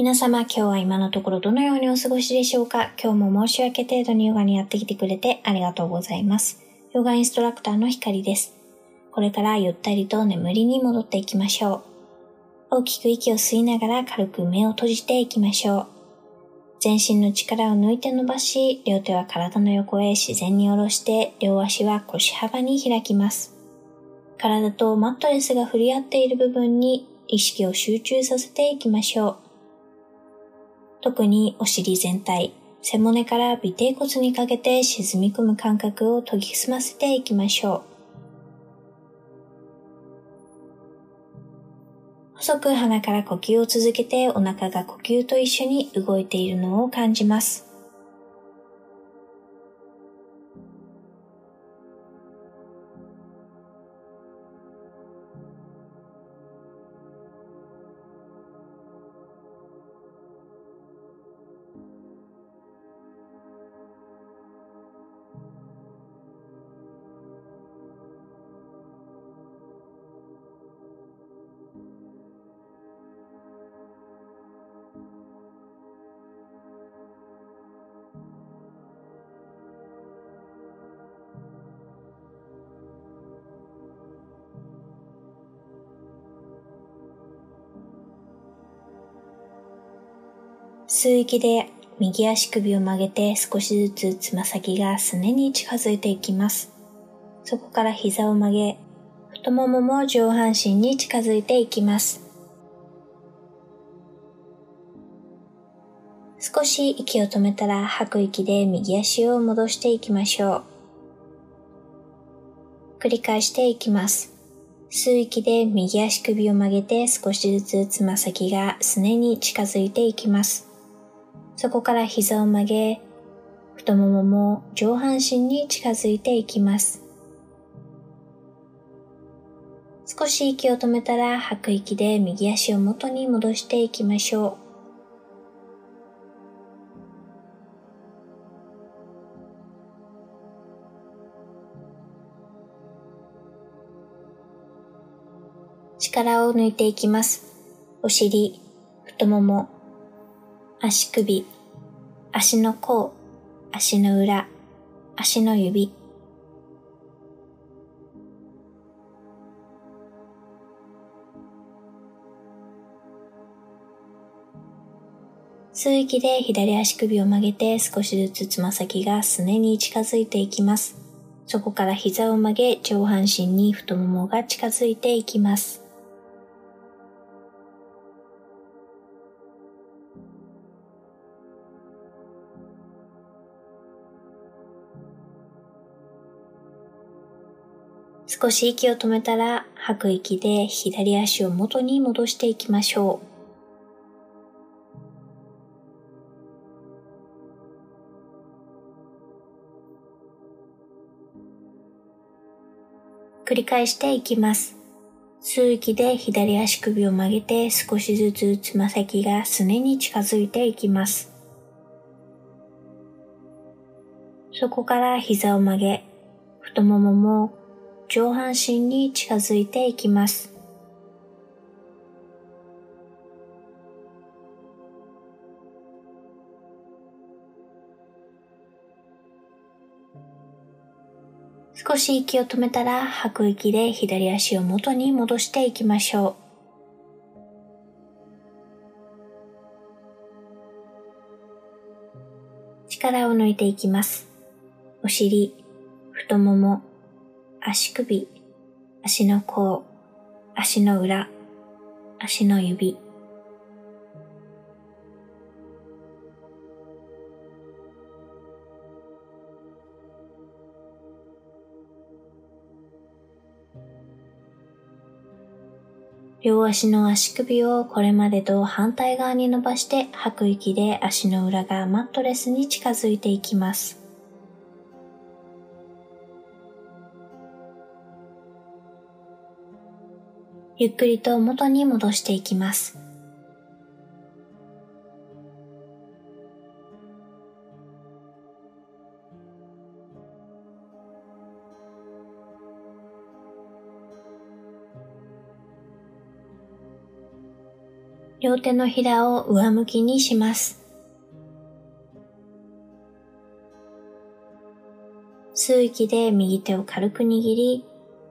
皆様、今日は今のところどのようにお過ごしでしょうか？今日も申し訳程度にヨガにやってきてくれてありがとうございます。ヨガインストラクターのひかりです。これからゆったりと眠りに戻っていきましょう。大きく息を吸いながら軽く目を閉じていきましょう。全身の力を抜いて伸ばし、両手は体の横へ自然に下ろして、両足は腰幅に開きます。体とマットレスが振り合っている部分に意識を集中させていきましょう。特にお尻全体、背骨から尾低骨にかけて沈み込む感覚を研ぎ澄ませていきましょう。細く鼻から呼吸を続けてお腹が呼吸と一緒に動いているのを感じます。吸う息で右足首を曲げて少しずつつま先がすねに近づいていきます。そこから膝を曲げ、太ももも上半身に近づいていきます。少し息を止めたら吐く息で右足を戻していきましょう。繰り返していきます。吸う息で右足首を曲げて少しずつつま先がすねに近づいていきます。そこから膝を曲げ、太ももも上半身に近づいていきます。少し息を止めたら吐く息で右足を元に戻していきましょう。力を抜いていきます。お尻、太もも、足首、足の甲、足の裏、足の指。吸う息で左足首を曲げて少しずつつま先がすねに近づいていきます。そこから膝を曲げ上半身に太ももが近づいていきます。少し息を止めたら吐く息で左足を元に戻していきましょう。繰り返していきます。吸う息で左足首を曲げて少しずつつま先がすねに近づいていきます。そこから膝を曲げ、太ももも上半身に近づいていきます。少し息を止めたら吐く息で左足を元に戻していきましょう。力を抜いていきます。お尻、太もも、足首、足の甲、足の裏、足の指。両足の足首をこれまでと反対側に伸ばして吐く息で足の裏がマットレスに近づいていきます。ゆっくりと元に戻していきます。両手のひらを上向きにします。吸う息で右手を軽く握り、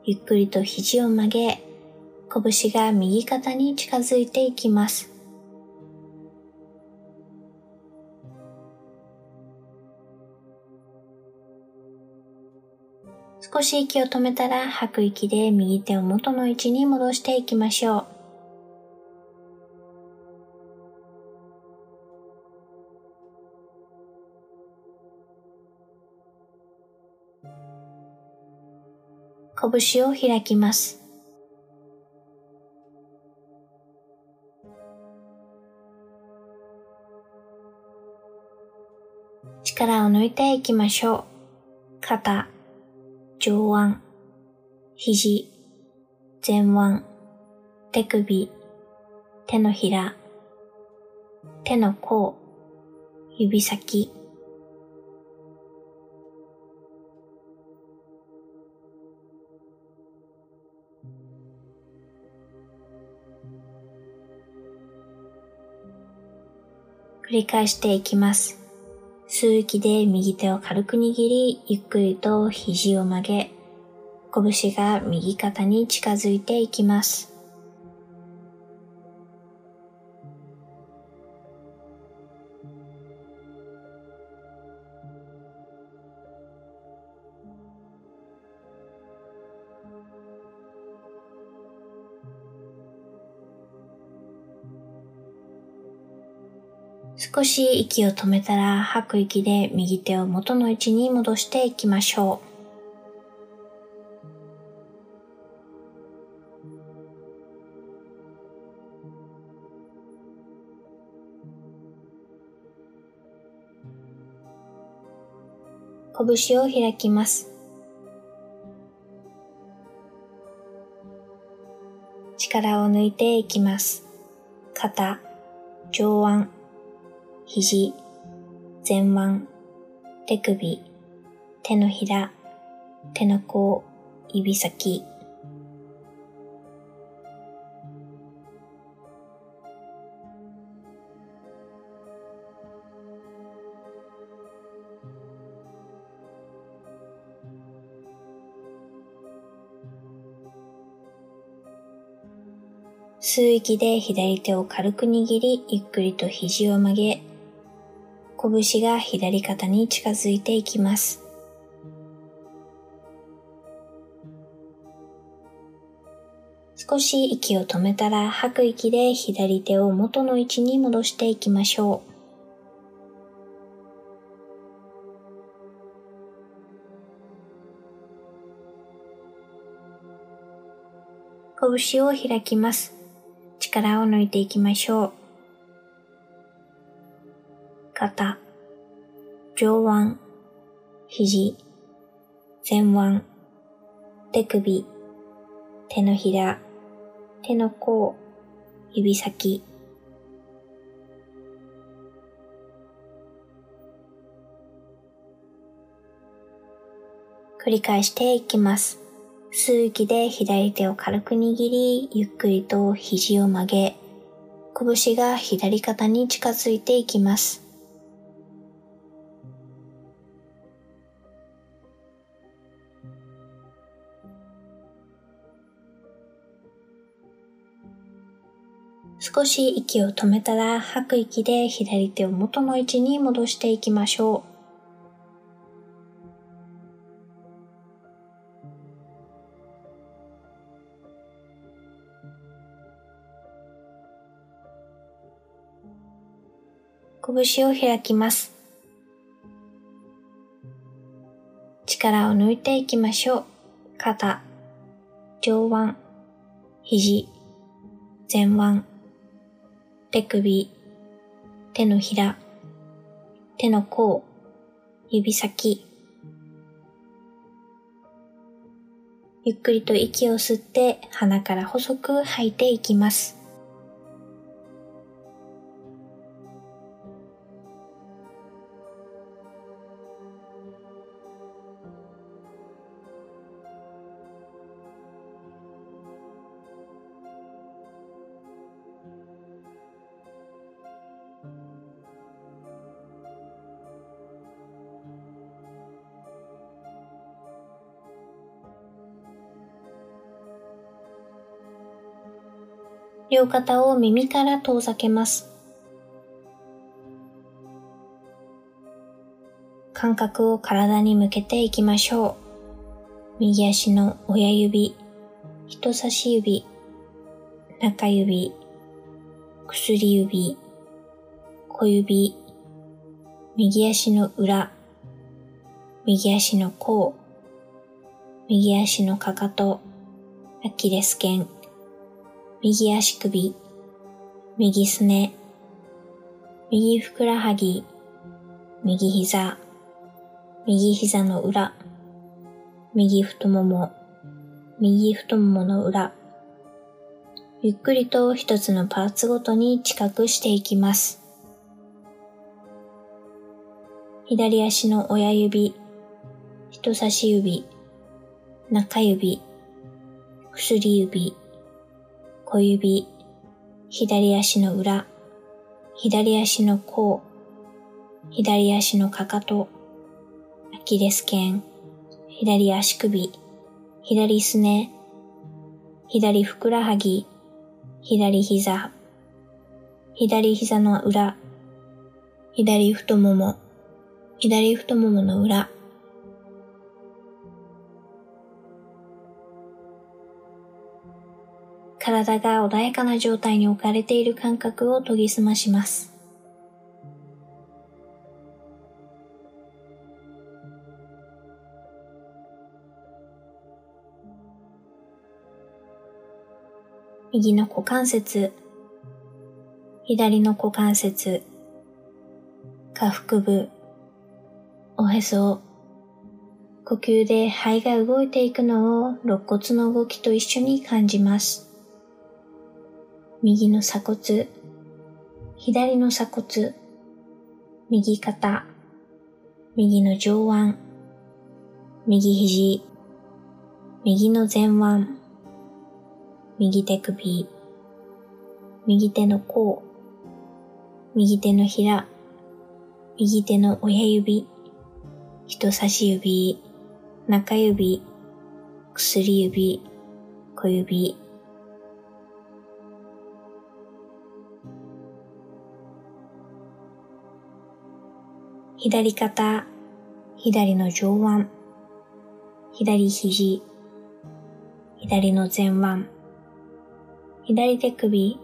ゆっくりと肘を曲げ、拳が右肩に近づいていきます。少し息を止めたら吐く息で右手を元の位置に戻していきましょう。拳を開きます。力を抜いていきましょう。肩、上腕、肘、前腕、手首、手のひら、手の甲、指先、繰り返していきます。吸う息で右手を軽く握り、ゆっくりと肘を曲げ、拳が右肩に近づいていきます。少し息を止めたら吐く息で右手を元の位置に戻していきましょう。拳を開きます。力を抜いていきます。肩、上腕、肘、前腕、手首、手のひら、手の甲、指先。吸う息で左手を軽く握り、ゆっくりと肘を曲げ、拳が左肩に近づいていきます。少し息を止めたら吐く息で左手を元の位置に戻していきましょう。拳を開きます。力を抜いていきましょう。肩、上腕、肘、前腕、手首、手のひら、手の甲、指先。繰り返していきます。吸う息で左手を軽く握り、ゆっくりと肘を曲げ、拳が左肩に近づいていきます。少し息を止めたら吐く息で左手を元の位置に戻していきましょう。拳を開きます。力を抜いていきましょう。肩、上腕、肘、前腕、手首、手のひら、手の甲、指先。ゆっくりと息を吸って鼻から細く吐いていきます。両肩を耳から遠ざけます。感覚を体に向けていきましょう。右足の親指、人差し指、中指、薬指、小指、右足の裏、右足の甲、右足のかかと、アキレス腱、右足首、右すね、右ふくらはぎ、右膝、右膝の裏、右太もも、右太ももの裏、ゆっくりと一つのパーツごとに近くしていきます。左足の親指、人差し指、中指、薬指、小指、左足の裏、左足の甲、左足のかかと、アキレス腱、左足首、左すね、左ふくらはぎ、左膝、左膝の裏、左太もも、左太ももの裏、体が穏やかな状態に置かれている感覚を研ぎ澄まします。右の股関節、左の股関節、下腹部、おへそ、呼吸で肺が動いていくのを肋骨の動きと一緒に感じます。右の鎖骨、左の鎖骨、右肩、右の上腕、右肘、右の前腕、右手首、右手の甲、右手のひら、右手の親指、人差し指、中指、薬指、小指、左肩、左の上腕、左肘、左の前腕、左手首、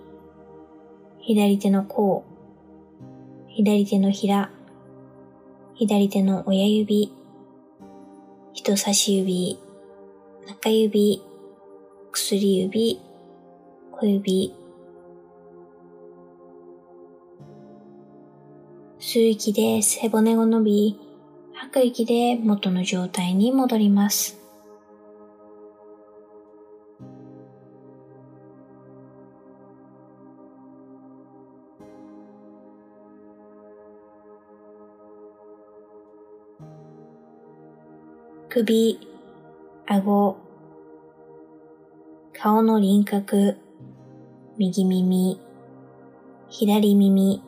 左手の甲、左手のひら、左手の親指、人差し指、中指、薬指、小指、吸う息で背骨が伸び、吐く息で元の状態に戻ります。首、顎、顔の輪郭、右耳、左耳、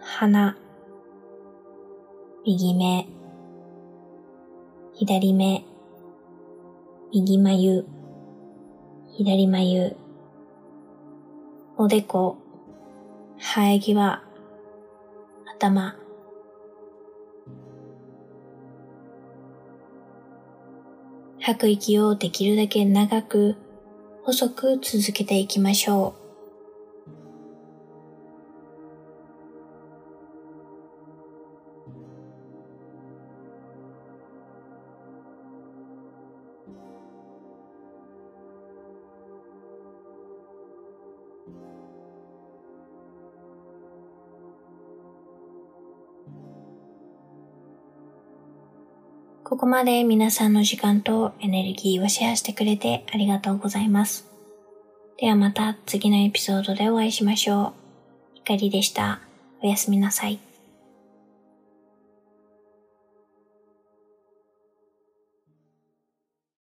鼻、右目、左目、右眉、左眉、おでこ、生え際、頭、吐く息をできるだけ長く、細く続けていきましょう。ここまで皆さんの時間とエネルギーをシェアしてくれてありがとうございます。ではまた次のエピソードでお会いしましょう。ひかりでした。おやすみなさい。